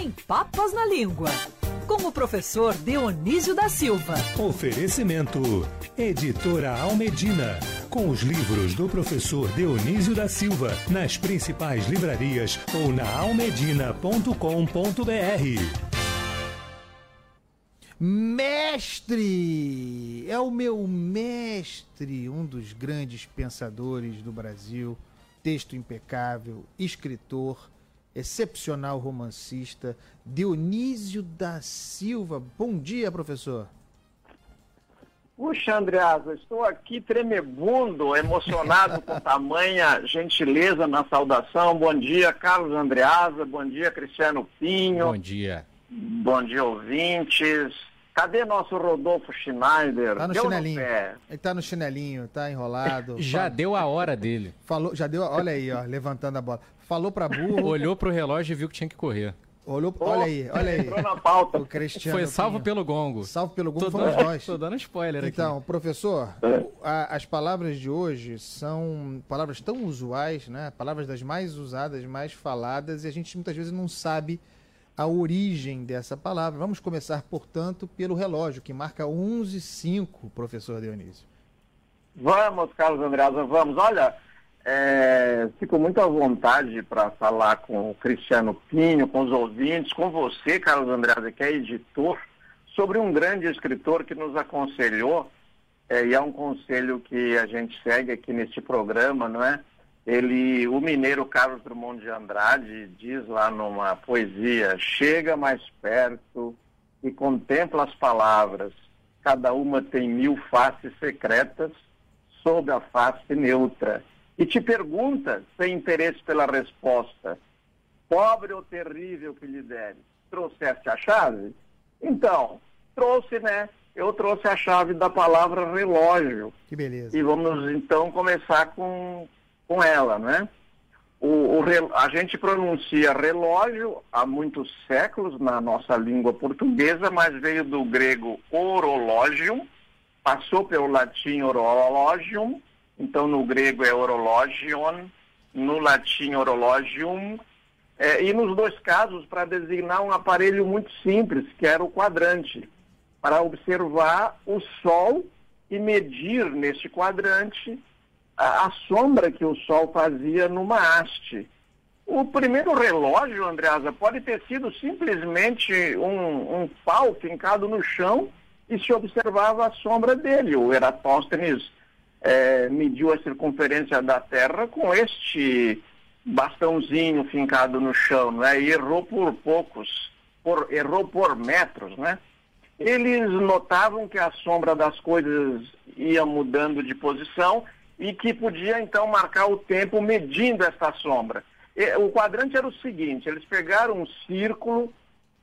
Sem Papas na Língua. Com o professor Dionísio da Silva. Oferecimento: Editora Almedina. Com os livros do professor Dionísio da Silva nas principais livrarias ou na almedina.com.br. Mestre! É o meu mestre, um dos grandes pensadores do Brasil, texto impecável, escritor excepcional romancista, Dionísio da Silva. Bom dia, professor. Puxa, Andreasa, estou aqui tremebundo, emocionado com tamanha gentileza na saudação. Bom dia, Carlos Andreasa. Bom dia, Cristiano Pinho. Bom dia. Bom dia, ouvintes. Cadê nosso Rodolfo Schneider? Tá no Deu chinelinho. No. Ele tá no chinelinho, tá enrolado. Já Fala- deu a hora dele. Falou, já deu, olha aí, ó, levantando a bola. Falou pra burro. Olhou pro relógio e viu que tinha que correr. Olhou, olha aí, olha aí. Entrou na pauta. O Cristiano Foi salvo Pinho. pelo gongo. Salvo pelo Tô fomos dando, nós. tô dando spoiler Então, aqui. professor, É. a- as palavras de hoje são palavras tão usuais, né? Palavras das mais usadas, mais faladas, e a gente muitas vezes não sabe a origem dessa palavra. Vamos começar, portanto, pelo relógio, que marca 11 h 05 professor Dionísio. Vamos, Carlos Andreasa, vamos. Olha, é, fico muito à vontade para falar com o Cristiano Pinho, com os ouvintes, com você, Carlos Andreasa, que é editor, sobre um grande escritor que nos aconselhou, é, e é um conselho que a gente segue aqui neste programa, não é? Ele, o mineiro Carlos Drummond de Andrade diz lá numa poesia, chega mais perto e contempla as palavras, cada uma tem mil faces secretas, sob a face neutra, e te pergunta, sem interesse pela resposta, pobre ou terrível que lhe deres, trouxeste a chave? Então, trouxe, né? Eu trouxe a chave da palavra relógio. Que beleza. E vamos então começar com, com ela, né? O, o a gente pronuncia relógio há muitos séculos na nossa língua portuguesa, mas veio do grego orologium, passou pelo latim orologium, então no grego é orologion, no latim orologium, é, e nos dois casos para designar um aparelho muito simples, que era o quadrante, para observar o Sol e medir neste quadrante a, a sombra que o Sol fazia numa haste. O primeiro relógio, Andreasa, pode ter sido simplesmente um, um pau fincado no chão e se observava a sombra dele. O Eratóstenes eh, mediu a circunferência da Terra com este bastãozinho fincado no chão, né? E errou por poucos, por, errou por metros, né? Eles notavam que a sombra das coisas ia mudando de posição e que podia então marcar o tempo medindo essa sombra. O quadrante era o seguinte: eles pegaram um círculo,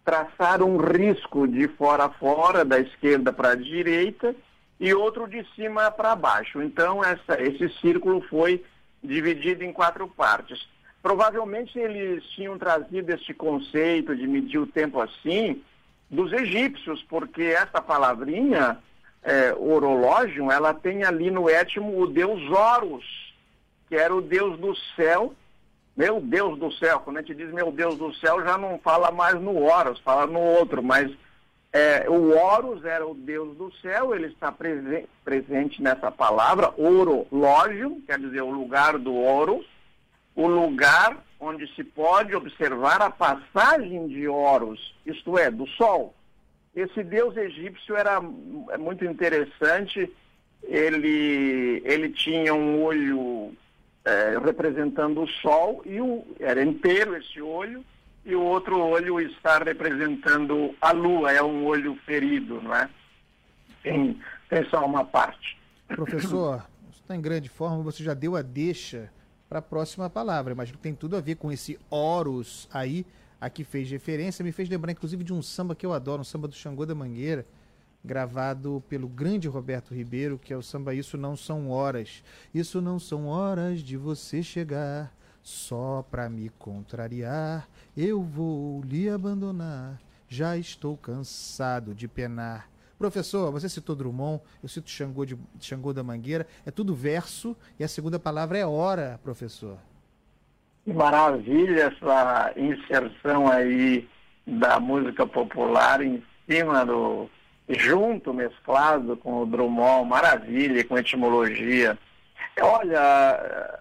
traçaram um risco de fora a fora, da esquerda para a direita, e outro de cima para baixo. Então, essa, esse círculo foi dividido em quatro partes. Provavelmente eles tinham trazido este conceito de medir o tempo assim dos egípcios, porque essa palavrinha, é, ela tem ali no étimo o deus Horus, que era o deus do céu. Meu Deus do céu, quando a gente diz meu Deus do céu, já não fala mais no Horus, fala no outro, mas é, o Horus era o deus do céu, ele está presen presente nessa palavra, orológio, quer dizer o lugar do Horus, o lugar onde se pode observar a passagem de Horus, isto é, do Sol. Esse deus egípcio era é muito interessante, ele, ele tinha um olho é, representando o Sol, e o, era inteiro esse olho, e o outro olho está representando a Lua, é um olho ferido, não é? Tem, tem só uma parte. Professor, está em grande forma, você já deu a deixa para a próxima palavra. Imagino que tem tudo a ver com esse Horus aí, a que fez referência. Me fez lembrar, inclusive, de um samba que eu adoro, um samba do Xangô da Mangueira, gravado pelo grande Roberto Ribeiro, que é o samba Isso Não São Horas. Isso não são horas de você chegar só para me contrariar. Eu vou lhe abandonar. Já estou cansado de penar. Professor, você citou Drummond, eu cito Xangô, de, Xangô da Mangueira, é tudo verso e a segunda palavra é hora, professor. Que maravilha essa inserção aí da música popular em cima do junto, mesclado com o Drummond, maravilha, com etimologia. Olha,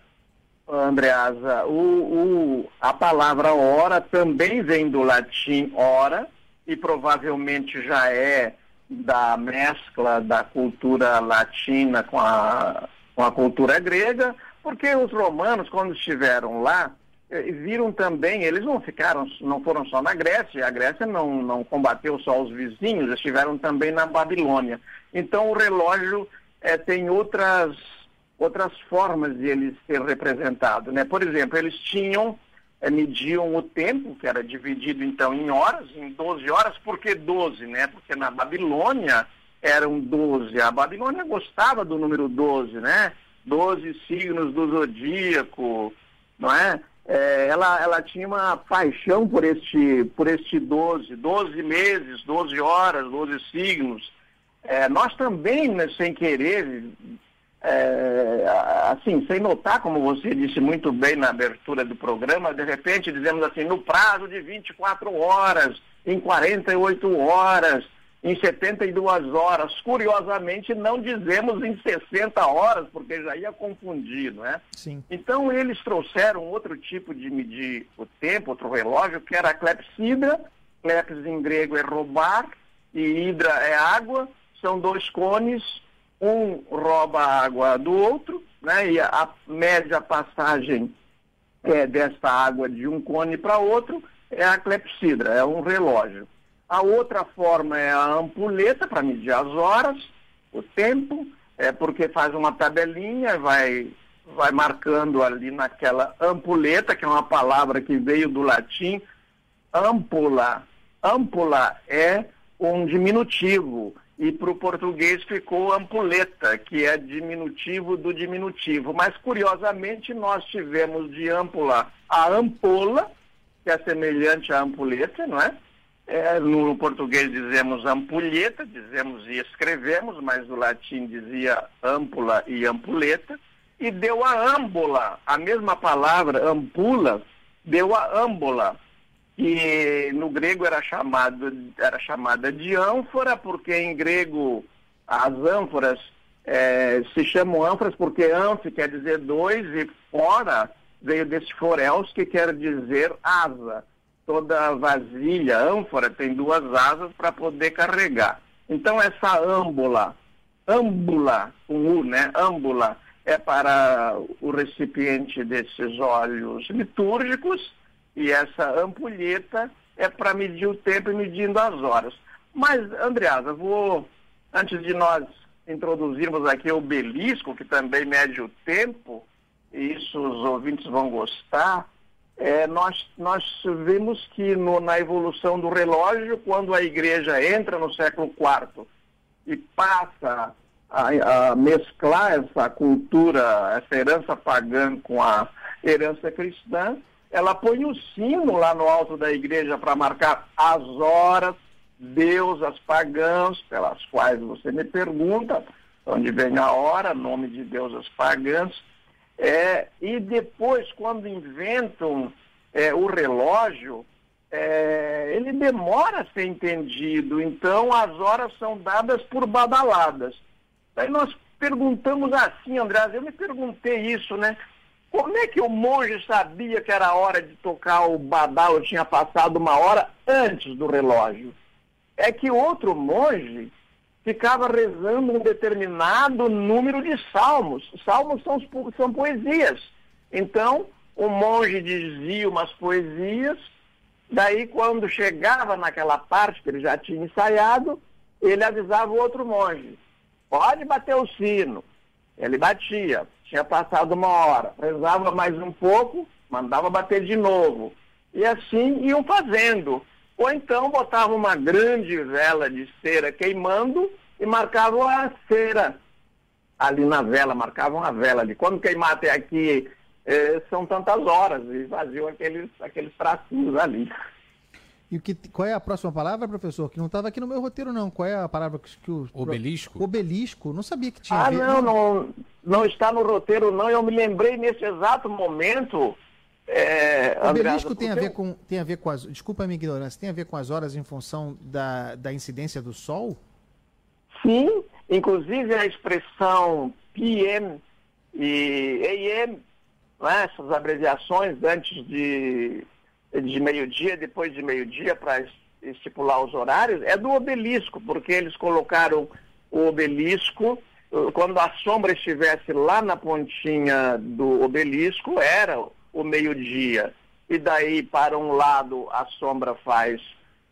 Andreasa, o, o, a palavra hora também vem do latim hora e provavelmente já é da mescla da cultura latina com a, com a cultura grega, porque os romanos, quando estiveram lá, eh, viram também, eles não ficaram, não foram só na Grécia, a Grécia não, não combateu só os vizinhos, estiveram também na Babilônia. Então o relógio é, tem outras, outras formas de ele ser representado. Né? Por exemplo, eles tinham, é, mediam o tempo, que era dividido então em horas, em 12 horas, por que 12? Né? Porque na Babilônia eram 12. A Babilônia gostava do número 12, né? 12 signos do zodíaco, não é? é, ela, ela tinha uma paixão por este, por este 12, 12 meses, 12 horas, 12 signos. É, nós também, né, sem querer, é, assim, sem notar, como você disse muito bem na abertura do programa, de repente dizemos assim, no prazo de 24 horas, em 48 horas, em 72 horas. Curiosamente, não dizemos em 60 horas, porque já ia confundir, não é? Sim. Então, eles trouxeram outro tipo de medir o tempo, outro relógio, que era a clepsidra. Clepsis em grego é roubar e hidra é água. São dois cones, um rouba a água do outro, né? E a média passagem é, desta água de um cone para outro é a clepsidra, é um relógio. A outra forma é a ampulheta para medir as horas, o tempo, é porque faz uma tabelinha, vai, vai marcando ali naquela ampulheta, que é uma palavra que veio do latim, ampula. Ampula é um diminutivo e para o português ficou ampuleta, que é diminutivo do diminutivo. Mas, curiosamente, nós tivemos de ampula a ampola, que é semelhante à ampulheta, não é? É, no português dizemos ampulheta, dizemos e escrevemos, mas no latim dizia ampula e ampuleta, e deu a âmbula, a mesma palavra, ampula, deu a âmbula, que no grego era, chamado, era chamada de ânfora, porque em grego as ânforas é, se chamam ânforas porque anf quer dizer dois e fora veio desse foreus que quer dizer asa toda vasilha, ânfora, tem duas asas para poder carregar. Então essa âmbula, âmbula, com U, né? Âmbula, é para o recipiente desses óleos litúrgicos e essa ampulheta é para medir o tempo e medindo as horas. Mas, Andreasa, vou, antes de nós introduzirmos aqui o belisco, que também mede o tempo, e isso os ouvintes vão gostar, é, nós, nós vemos que no, na evolução do relógio, quando a igreja entra no século IV e passa a, a, mesclar essa cultura, essa herança pagã com a herança cristã, ela põe o sino lá no alto da igreja para marcar as horas, deusas pagãs, pelas quais você me pergunta, onde vem a hora, nome de deusas pagãs, é, e depois, quando inventam é, o relógio, é, ele demora a ser entendido. Então, as horas são dadas por badaladas. Aí nós perguntamos assim, André, eu me perguntei isso, né? Como é que o monge sabia que era hora de tocar o badalo, tinha passado uma hora antes do relógio? É que outro monge ficava rezando um determinado número de salmos. Salmos são, são poesias. Então, o monge dizia umas poesias, daí quando chegava naquela parte que ele já tinha ensaiado, ele avisava o outro monge, pode bater o sino. Ele batia, tinha passado uma hora, rezava mais um pouco, mandava bater de novo. E assim iam fazendo. Ou então botavam uma grande vela de cera queimando e marcavam a cera ali na vela, marcavam a vela de quando queimar até aqui eh, são tantas horas e faziam aqueles, aqueles tracinhos ali. E o que, qual é a próxima palavra, professor? Que não estava aqui no meu roteiro, não. Qual é a palavra que, que o. Obelisco? Obelisco? Não sabia que tinha. Ah, não, não, não está no roteiro, não. Eu me lembrei nesse exato momento É, O obelisco tem a, ver com, tem a ver com as. Desculpa a minha ignorância, tem a ver com as horas em função da, da incidência do Sol? Sim, inclusive a expressão PM e AM, né, essas abreviações antes de, de meio-dia, depois de meio-dia, para estipular os horários, é do obelisco, porque eles colocaram o obelisco, quando a sombra estivesse lá na pontinha do obelisco, era o meio-dia. E daí, para um lado, a sombra faz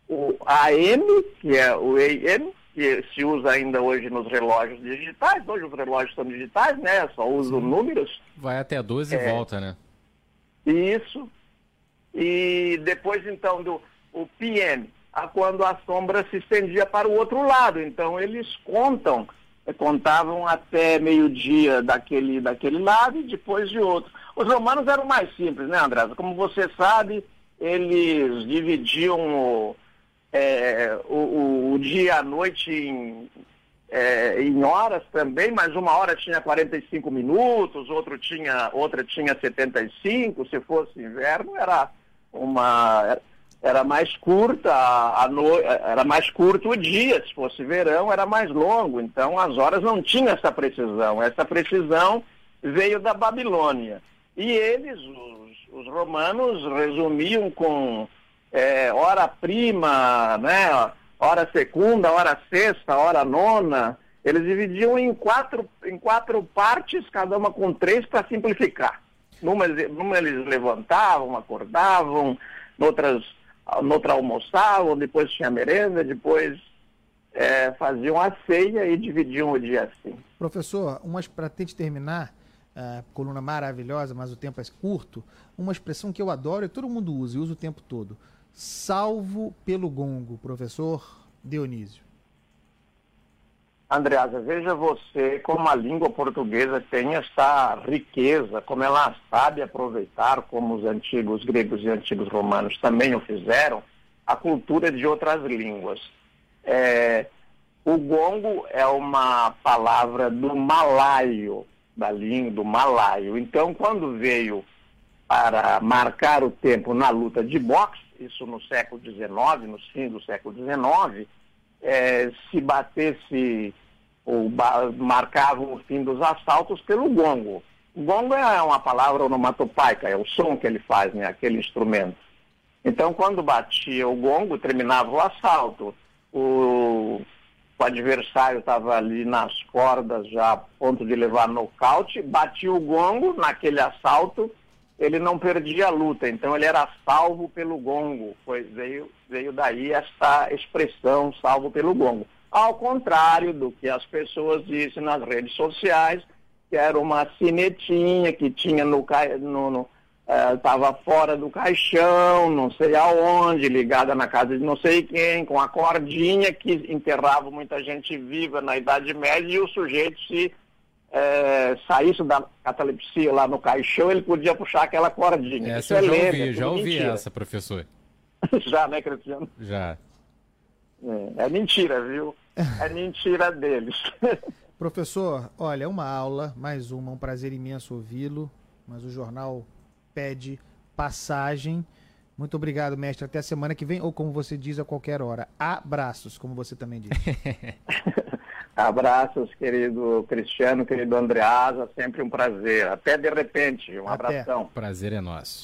o AM, que é o AM, que se usa ainda hoje nos relógios digitais. Hoje os relógios são digitais, né? Só usam números. Vai até 12 É. e volta, né? Isso. E depois, então, do o PM, a quando a sombra se estendia para o outro lado. Então, eles contam, contavam até meio-dia daquele, daquele lado e depois de outro. Os romanos eram mais simples, né, André? Como você sabe, eles dividiam o, eh, o, o- dia e a noite em, eh, em horas também, mas uma hora tinha 45 minutos, outro tinha, outra tinha 75, se fosse inverno era uma era mais curta a, no, era mais curto o dia, se fosse verão era mais longo, então as horas não tinham essa precisão. Essa precisão veio da Babilônia. E eles, os, os romanos, resumiam com é, hora prima, né, hora segunda, hora sexta, hora nona. Eles dividiam em quatro, em quatro partes, cada uma com três, para simplificar. Numa, numa eles levantavam, acordavam, noutras, noutra almoçavam, depois tinha merenda, depois é, faziam a ceia e dividiam o dia assim. Professor, umas para de terminar, ah, coluna maravilhosa, mas o tempo é curto, uma expressão que eu adoro e todo mundo usa e usa o tempo todo. Salvo pelo gongo, professor Dionísio. Andreasa, veja você como a língua portuguesa tem essa riqueza, como ela sabe aproveitar, como os antigos gregos e antigos romanos também o fizeram, a cultura de outras línguas. É, o gongo é uma palavra do malaio, da língua do malaio. Então, quando veio para marcar o tempo na luta de boxe, isso no século XIX, no fim do século XIX, é, se batesse ou ba marcavam o fim dos assaltos pelo gongo. O gongo é uma palavra onomatopaica, é o som que ele faz, né, aquele instrumento. Então, quando batia o gongo, terminava o assalto. O, o adversário estava ali nas cordas, já a ponto de levar nocaute, batia o gongo naquele assalto, ele não perdia a luta, então ele era salvo pelo gongo, pois veio, veio daí esta expressão, salvo pelo gongo. Ao contrário do que as pessoas dizem nas redes sociais, que era uma cinetinha que tinha no, no, estava fora do caixão, não sei aonde, ligada na casa de não sei quem, com a cordinha que enterrava muita gente viva na Idade Média e o sujeito se é, saísse da catalepsia lá no caixão, ele podia puxar aquela cordinha. Essa Isso eu é já lenda, ouvi, é já ouvi mentira. essa, professor. já, né, Cristiano? Já. É, é mentira, viu? É mentira deles. Professor, olha, é uma aula, mais uma, um prazer imenso ouvi-lo, mas o jornal pede passagem. Muito obrigado, mestre. Até a semana que vem, ou como você diz, a qualquer hora. Abraços, como você também diz. Abraços, querido Cristiano, querido Andreasa, sempre um prazer. Até de repente, um Até. abração. Prazer é nosso.